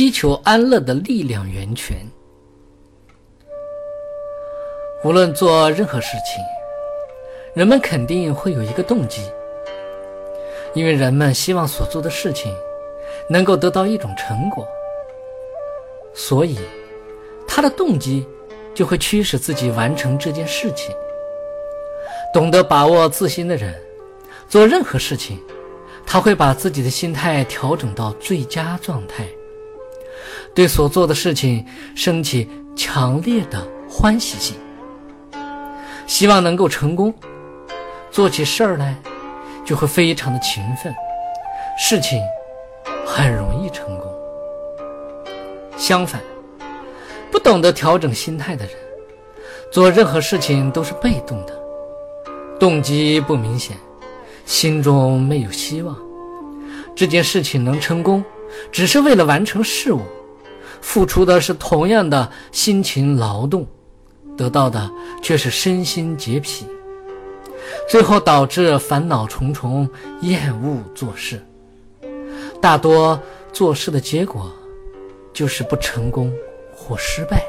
希求安乐的力量源泉。无论做任何事情，人们肯定会有一个动机，因为人们希望所做的事情能够得到一种成果，所以他的动机就会驱使自己完成这件事情。懂得把握自心的人，做任何事情，他会把自己的心态调整到最佳状态，对所做的事情升起强烈的欢喜心，希望能够成功，做起事儿来就会非常的勤奋，事情很容易成功。相反，不懂得调整心态的人，做任何事情都是被动的。动机不明显，心中没有希望。这件事情能成功，只是为了完成事物，付出的是同样的辛勤劳动，得到的却是身心洁癖，最后导致烦恼重重，厌恶做事。大多做事的结果，就是不成功或失败。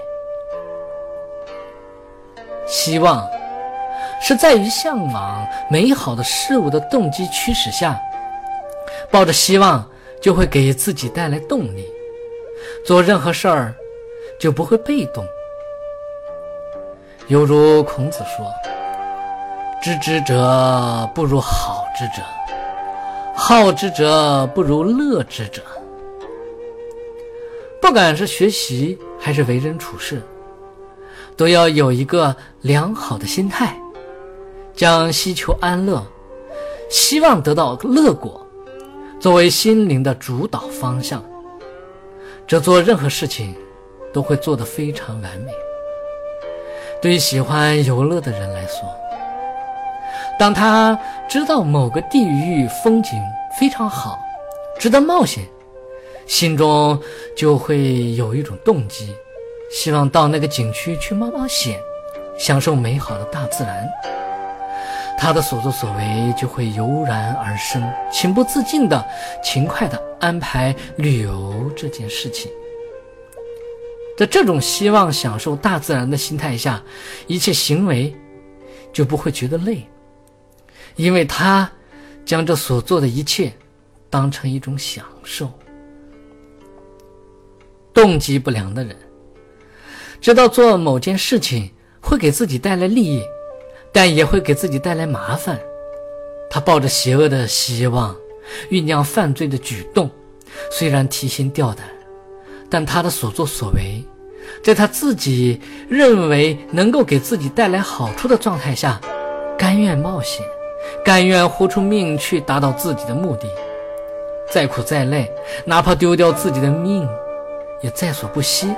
希望。是在于向往美好的事物的动机驱使下，抱着希望，就会给自己带来动力，做任何事儿就不会被动。犹如孔子说：“知之者不如好之者，好之者不如乐之者。”不管是学习还是为人处事，都要有一个良好的心态。将希求安乐、希望得到乐果作为心灵的主导方向，这做任何事情都会做得非常完美。对于喜欢游乐的人来说，当他知道某个地域风景非常好，值得冒险，心中就会有一种动机，希望到那个景区去冒冒险，享受美好的大自然。他的所作所为就会油然而生，情不自禁的、勤快的安排旅游这件事情。在这种希望享受大自然的心态下，一切行为就不会觉得累，因为他将这所做的一切当成一种享受。动机不良的人，知道做某件事情会给自己带来利益。但也会给自己带来麻烦。他抱着邪恶的希望，酝酿犯罪的举动，虽然提心吊胆，但他的所作所为，在他自己认为能够给自己带来好处的状态下，甘愿冒险，甘愿豁出命去达到自己的目的，再苦再累，哪怕丢掉自己的命，也在所不惜。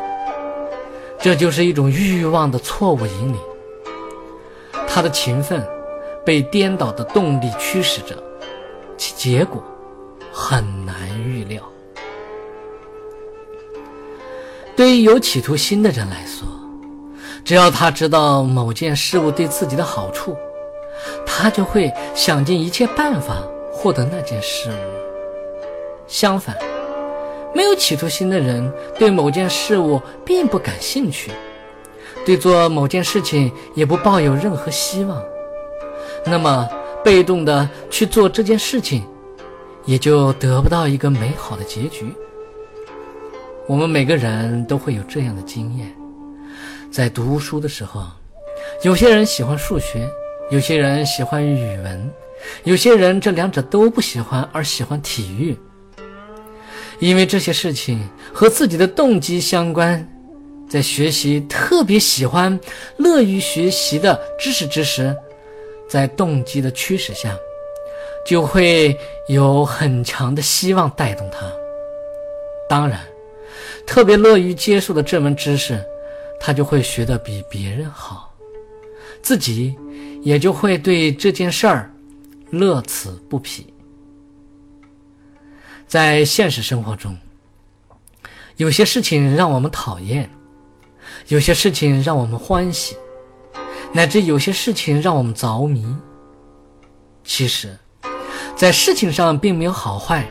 这就是一种欲望的错误引领。他的勤奋被颠倒的动力驱使着，其结果很难预料。对于有企图心的人来说，只要他知道某件事物对自己的好处，他就会想尽一切办法获得那件事物。相反，没有企图心的人对某件事物并不感兴趣。对做某件事情也不抱有任何希望，那么被动的去做这件事情，也就得不到一个美好的结局。我们每个人都会有这样的经验：在读书的时候，有些人喜欢数学，有些人喜欢语文，有些人这两者都不喜欢，而喜欢体育，因为这些事情和自己的动机相关。在学习特别喜欢、乐于学习的知识之时，在动机的驱使下，就会有很强的希望带动他。当然，特别乐于接受的这门知识，他就会学得比别人好，自己也就会对这件事儿乐此不疲。在现实生活中，有些事情让我们讨厌。有些事情让我们欢喜，乃至有些事情让我们着迷。其实，在事情上并没有好坏，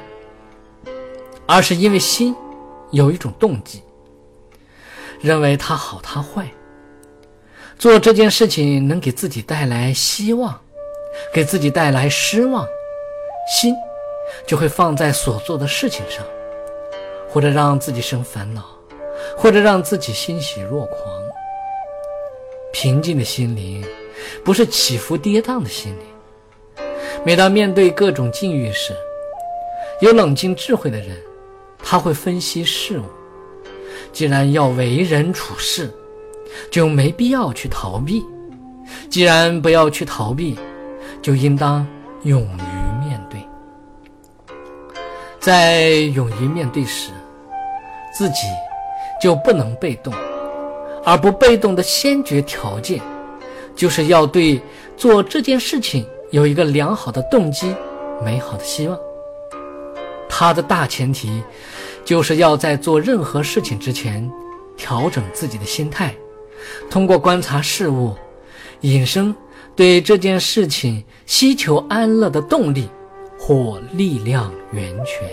而是因为心有一种动机，认为它好它坏。做这件事情能给自己带来希望，给自己带来失望，心就会放在所做的事情上，或者让自己生烦恼，或者让自己欣喜若狂。平静的心灵，不是起伏跌宕的心灵。每当面对各种境遇时，有冷静智慧的人，他会分析事物。既然要为人处事，就没必要去逃避。既然不要去逃避，就应当勇于面对。在勇于面对时，自己就不能被动，而不被动的先决条件，就是要对做这件事情有一个良好的动机、美好的希望。它的大前提，就是要在做任何事情之前，调整自己的心态。通过观察事物，引生对这件事情希求安乐的动力或力量源泉。